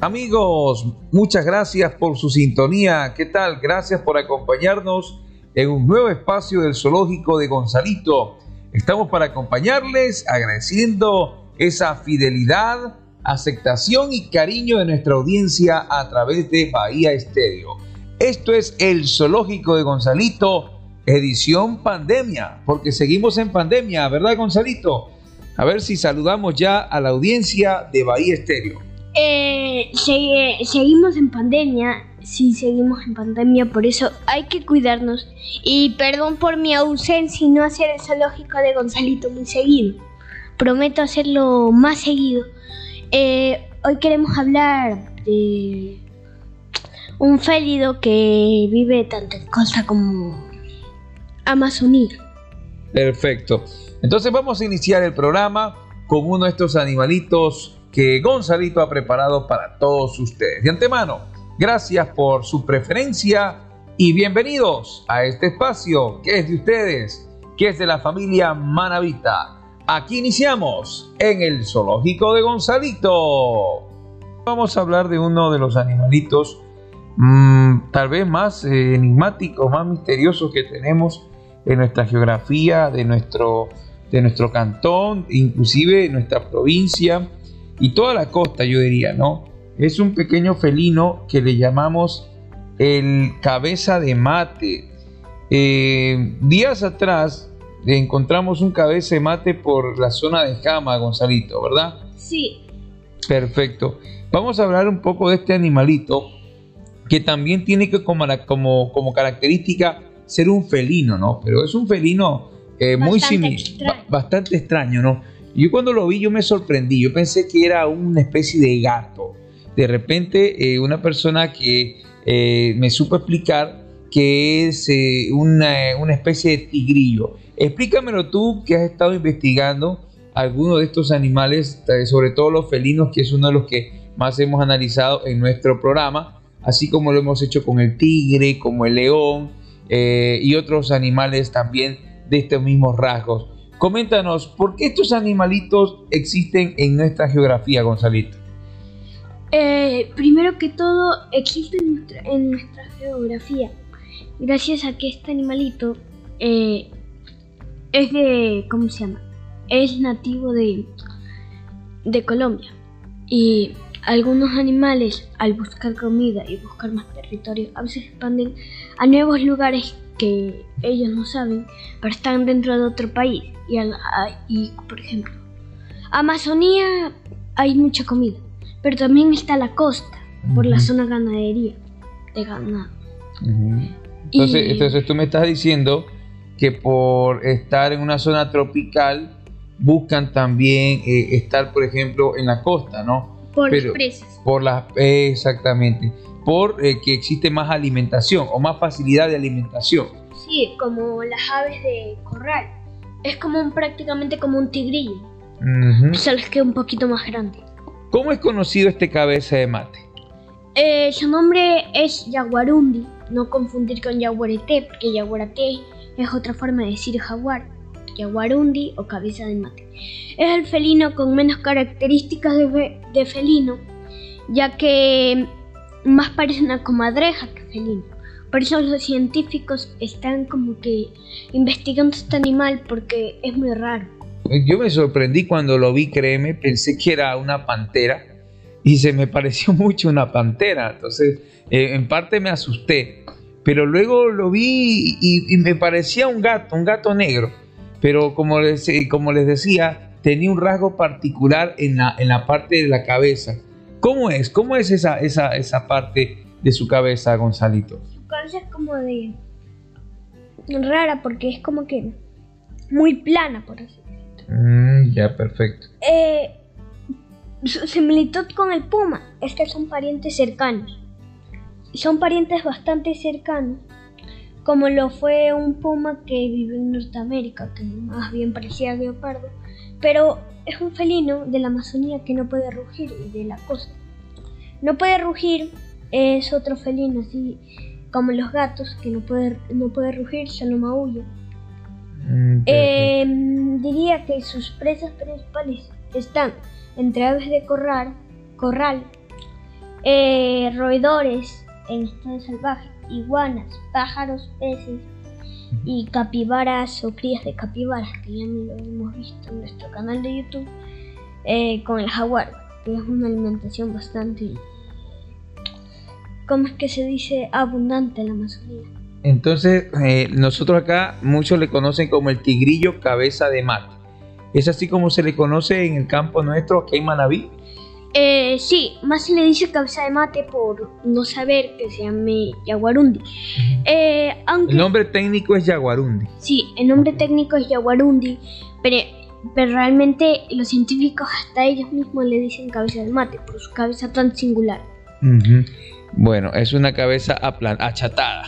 Amigos, muchas gracias por su sintonía. ¿Qué tal? Gracias por acompañarnos en un nuevo espacio del zoológico de Gonzalito. Estamos para acompañarles agradeciendo esa fidelidad, aceptación y cariño de nuestra audiencia a través de Bahía Estéreo. Esto es el zoológico de Gonzalito, edición pandemia, porque seguimos en pandemia, ¿verdad Gonzalito? A ver si saludamos ya a la audiencia de Bahía Estéreo. Eh, seguimos en pandemia, sí seguimos en pandemia, por eso hay que cuidarnos. Y perdón por mi ausencia y no hacer el zoológico de Gonzalito muy seguido. Prometo hacerlo más seguido. Eh, hoy queremos hablar de un félido que vive tanto en costa como Amazonía. Perfecto. Entonces vamos a iniciar el programa con uno de estos animalitos que Gonzalito ha preparado para todos ustedes. De antemano, gracias por su preferencia y bienvenidos a este espacio que es de ustedes, que es de la familia Manavita. Aquí iniciamos en el zoológico de Gonzalito. Vamos a hablar de uno de los animalitos mmm, tal vez más eh, enigmáticos, más misteriosos que tenemos en nuestra geografía, de nuestro, de nuestro cantón, inclusive en nuestra provincia y toda la costa, yo diría, ¿no? Es un pequeño felino que le llamamos el cabeza de mate. Eh, días atrás encontramos un cabeza de mate por la zona de Jama, Gonzalito, ¿verdad? Sí. Perfecto. Vamos a hablar un poco de este animalito que también tiene que como, como, como característica ser un felino, ¿no? Pero es un felino eh, muy similar, bastante extraño, ¿no? Yo cuando lo vi yo me sorprendí, yo pensé que era una especie de gato. De repente eh, una persona que eh, me supo explicar que es eh, una, una, especie de tigrillo. Explícamelo tú que has estado investigando algunos de estos animales, sobre todo los felinos, que es uno de los que más hemos analizado en nuestro programa, así como lo hemos hecho con el tigre, como el león y otros animales también de estos mismos rasgos. Coméntanos, ¿por qué estos animalitos existen en nuestra geografía, Gonzalito? Eh, primero que todo, existen en nuestra, geografía gracias a que este animalito eh, es de, ¿cómo se llama? Es nativo de, de Colombia. Y algunos animales, al buscar comida y buscar más territorio, a veces expanden a nuevos lugares que ellos no saben, pero están dentro de otro país. Y, y por ejemplo, Amazonía hay mucha comida, pero también está la costa, por la zona ganadería, de ganado. entonces, entonces tú me estás diciendo que por estar en una zona tropical buscan también eh, estar, por ejemplo, en la costa, ¿no? Por los precios. Por las, exactamente por eh, que existe más alimentación o más facilidad de alimentación. Sí, como las aves de corral. Es como un, prácticamente como un tigrillo. Solo es que un poquito más grande. ¿Cómo es conocido este cabeza de mate? Eh, su nombre es Yaguarundi, no confundir con Yaguareté, porque Yaguareté es otra forma de decir jaguar. Yaguarundi o cabeza de mate. Es el felino con menos características de, de felino, ya que más parece una comadreja que felino. Por eso los científicos están como que investigando este animal porque es muy raro. Yo me sorprendí cuando lo vi, créeme, pensé que era una pantera y se me pareció mucho una pantera. Entonces, eh, en parte me asusté, pero luego lo vi y, me parecía un gato, un gato negro. Pero como les, eh, como les decía, tenía un rasgo particular en la, en la parte de la cabeza ¿Cómo es? ¿Cómo es esa, esa, esa parte de su cabeza, Gonzalito? Su cabeza es como de... rara porque es como que muy plana, por así decirlo. Mm, ya, perfecto. Eh, su similitud con el puma es que son parientes cercanos. Son parientes bastante cercanos, como lo fue un puma que vive en Norteamérica, que más bien parecía leopardo, pero es un felino de la Amazonía que no puede rugir y de la costa. No puede rugir, es otro felino así como los gatos que no puede, no puede rugir, solo maulla. Em, diría que sus presas principales están entre aves de corral, corral eh, roedores en estado salvaje, iguanas, pájaros, peces y capibaras o crías de capibaras, que ya lo hemos visto en nuestro canal de YouTube, eh, con el jaguar, que es una alimentación bastante, ¿cómo es que se dice? Abundante en la Amazonía. Entonces, eh, nosotros acá muchos le conocen como el tigrillo cabeza de mate. ¿Es así como se le conoce en el campo nuestro aquí en Manabí? Eh, sí, más se le dice cabeza de mate por no saber que se llame yaguarundi. Eh, el nombre técnico es yaguarundi. Sí, el nombre técnico es yaguarundi, pero, pero realmente los científicos hasta ellos mismos le dicen cabeza de mate por su cabeza tan singular. Bueno, es una cabeza achatada.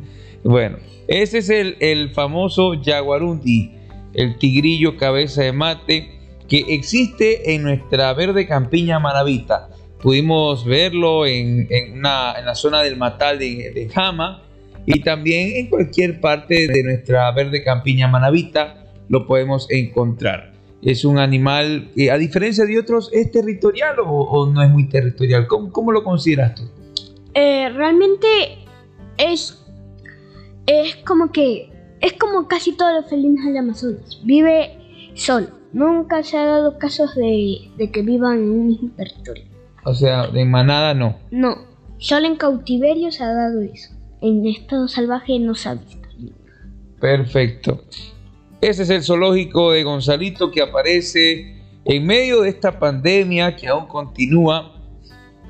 bueno, ese es el, el famoso yaguarundi, el tigrillo cabeza de mate que existe en nuestra verde campiña maravita. Pudimos verlo en, la zona del Matal de, Jama y también en cualquier parte de nuestra verde campiña manavita lo podemos encontrar. Es un animal que a diferencia de otros es territorial o, no es muy territorial. ¿Cómo, lo consideras tú? Eh, realmente es, es como que es como casi todos los felinos del Amazonas. Vive solo Nunca se ha dado casos de, que vivan en un mismo territorio. O sea, de manada no. No, solo en cautiverio se ha dado eso. En estado salvaje no se ha visto. Perfecto. Ese es el zoológico de Gonzalito que aparece en medio de esta pandemia que aún continúa.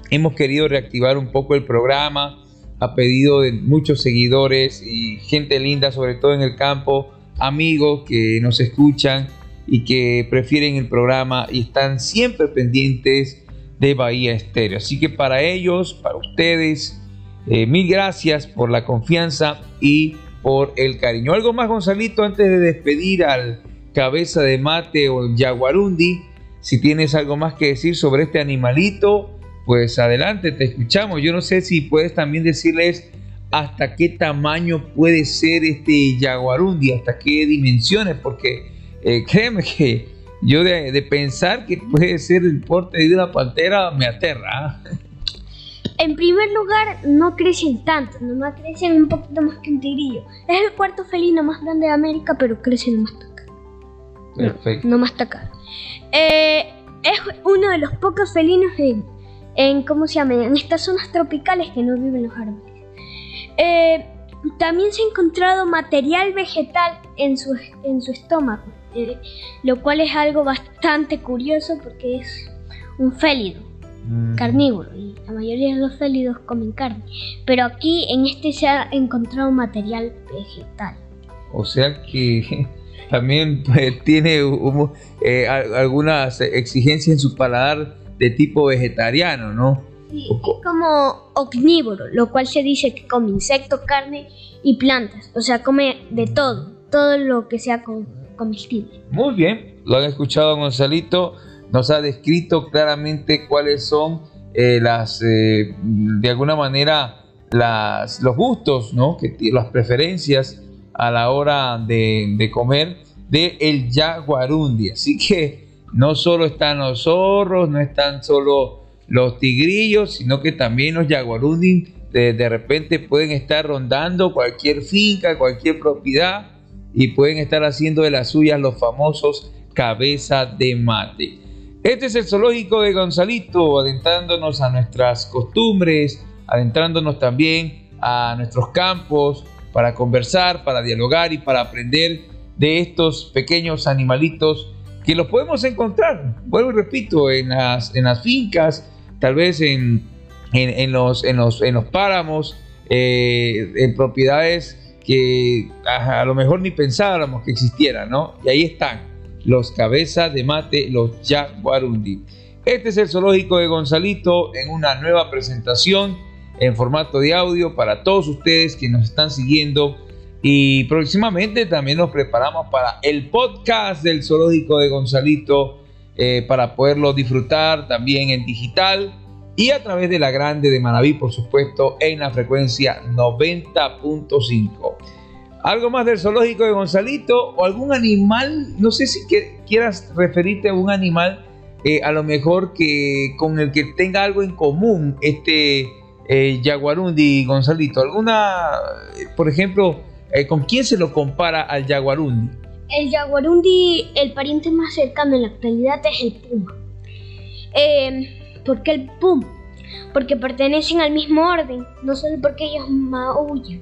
Hemos querido reactivar un poco el programa a pedido de muchos seguidores y gente linda, sobre todo en el campo, amigos que nos escuchan y que prefieren el programa y están siempre pendientes de Bahía Estéreo. Así que para ellos, para ustedes, eh, mil gracias por la confianza y por el cariño. Algo más, Gonzalito, antes de despedir al cabeza de mate o el jaguarundi. Si tienes algo más que decir sobre este animalito, pues adelante, te escuchamos. Yo no sé si puedes también decirles hasta qué tamaño puede ser este jaguarundi, hasta qué dimensiones, porque eh, créeme que yo de, pensar que puede ser el porte de una pantera me aterra. ¿ah? En primer lugar, no crecen tanto, nomás crecen un poquito más que un tigrillo. Es el cuarto felino más grande de América, pero crece nomás acá. Perfecto. No, más acá. Eh, es uno de los pocos felinos en, en, ¿cómo se llama? En estas zonas tropicales que no viven los árboles. Eh, también se ha encontrado material vegetal en su, en su estómago. Lo cual es algo bastante curioso porque es un félido mm. carnívoro y la mayoría de los félidos comen carne, pero aquí en este se ha encontrado material vegetal. O sea que también pues, tiene eh, algunas exigencias en su paladar de tipo vegetariano, ¿no? Sí, es como omnívoro, lo cual se dice que come insectos, carne y plantas, o sea, come de todo, todo lo que sea con muy bien, lo han escuchado Gonzalito, nos ha descrito claramente cuáles son eh, las, eh, de alguna manera, los gustos, ¿no? que, las preferencias a la hora de, comer de el jaguarundi. Así que no solo están los zorros, no están solo los tigrillos, sino que también los jaguarundi de, de repente pueden estar rondando cualquier finca, cualquier propiedad y pueden estar haciendo de las suyas los famosos cabeza de mate. Este es el zoológico de Gonzalito, adentrándonos a nuestras costumbres, adentrándonos también a nuestros campos para conversar, para dialogar y para aprender de estos pequeños animalitos que los podemos encontrar, vuelvo y repito, en las, en las fincas, tal vez en, en, los, en, los, en los páramos, eh, en propiedades que a, lo mejor ni pensábamos que existieran, ¿no? Y ahí están los cabezas de mate, los jaguarundi. Este es el zoológico de Gonzalito en una nueva presentación en formato de audio para todos ustedes que nos están siguiendo y próximamente también nos preparamos para el podcast del zoológico de Gonzalito eh, para poderlo disfrutar también en digital y a través de la grande de Manaví, por supuesto, en la frecuencia 90.5. ¿Algo más del zoológico de Gonzalito o algún animal? No sé si quieras referirte a un animal eh, a lo mejor que con el que tenga algo en común este eh, Yaguarundi Gonzalito? ¿Alguna, por ejemplo, eh, con quién se lo compara al Yaguarundi? El Yaguarundi, el pariente más cercano en la actualidad es el puma. Eh, ¿Por qué el puma? Porque pertenecen al mismo orden, no solo porque ellos maullan,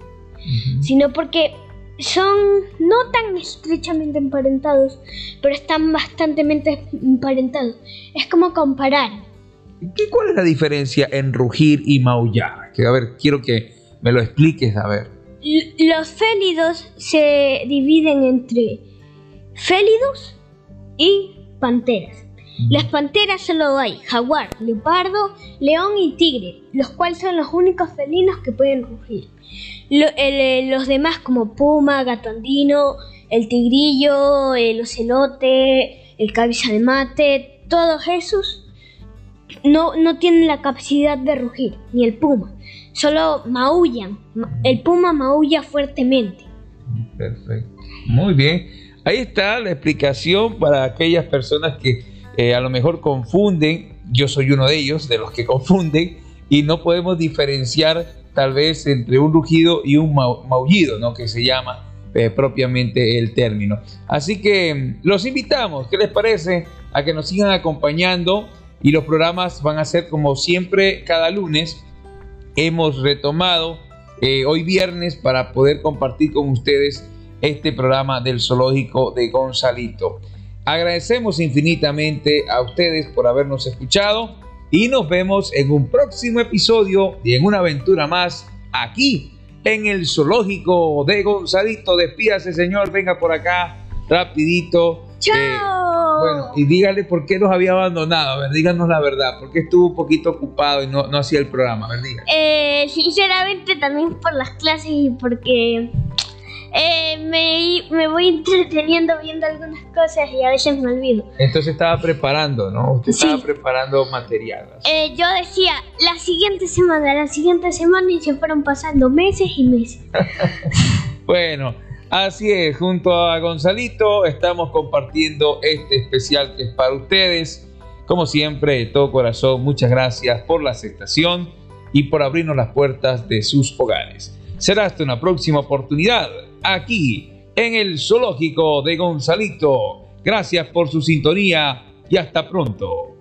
sino porque son no tan estrechamente emparentados, pero están bastante emparentados. Es como comparar. ¿Qué, ¿Cuál es la diferencia en rugir y maullar? Que, a ver, quiero que me lo expliques, a ver. L- Los félidos se dividen entre félidos y panteras. Las panteras solo hay jaguar, leopardo, león y tigre, los cuales son los únicos felinos que pueden rugir. Eh, los demás como puma, gato andino, el tigrillo, el ocelote, el cabeza de mate, todos esos no, no tienen la capacidad de rugir, ni el puma. Solo maullan. Ma- El puma maulla fuertemente. Perfecto. Muy bien. Ahí está la explicación para aquellas personas que eh, a lo mejor confunden. Yo soy uno de ellos, de los que confunden, y no podemos diferenciar tal vez entre un rugido y un mau- maullido, ¿no? Que se llama eh, propiamente el término. Así que mm, los invitamos, ¿qué les parece? A que nos sigan acompañando y los programas van a ser como siempre cada lunes. Hemos retomado eh, hoy viernes para poder compartir con ustedes este programa del zoológico de Gonzalito. Agradecemos infinitamente a ustedes por habernos escuchado y nos vemos en un próximo episodio y en una aventura más aquí en el zoológico de Gonzalito. Despídase, señor, venga por acá rapidito. ¡Chao! Eh, bueno, y dígale por qué nos había abandonado. A ver, díganos la verdad. ¿Por qué estuvo un poquito ocupado y no, no hacía el programa? A ver, diga. Eh, sinceramente también por las clases y porque eh, me, me voy entreteniendo viendo algunas cosas y a veces me olvido. Entonces estaba preparando, ¿no? Usted Sí. estaba preparando material. Eh, yo decía la siguiente semana, la siguiente semana y se fueron pasando meses y meses. Bueno, así es, junto a Gonzalito estamos compartiendo este especial que es para ustedes. Como siempre, de todo corazón, muchas gracias por la aceptación y por abrirnos las puertas de sus hogares. Será hasta una próxima oportunidad aquí en el zoológico de Gonzalito. Gracias por su sintonía y hasta pronto.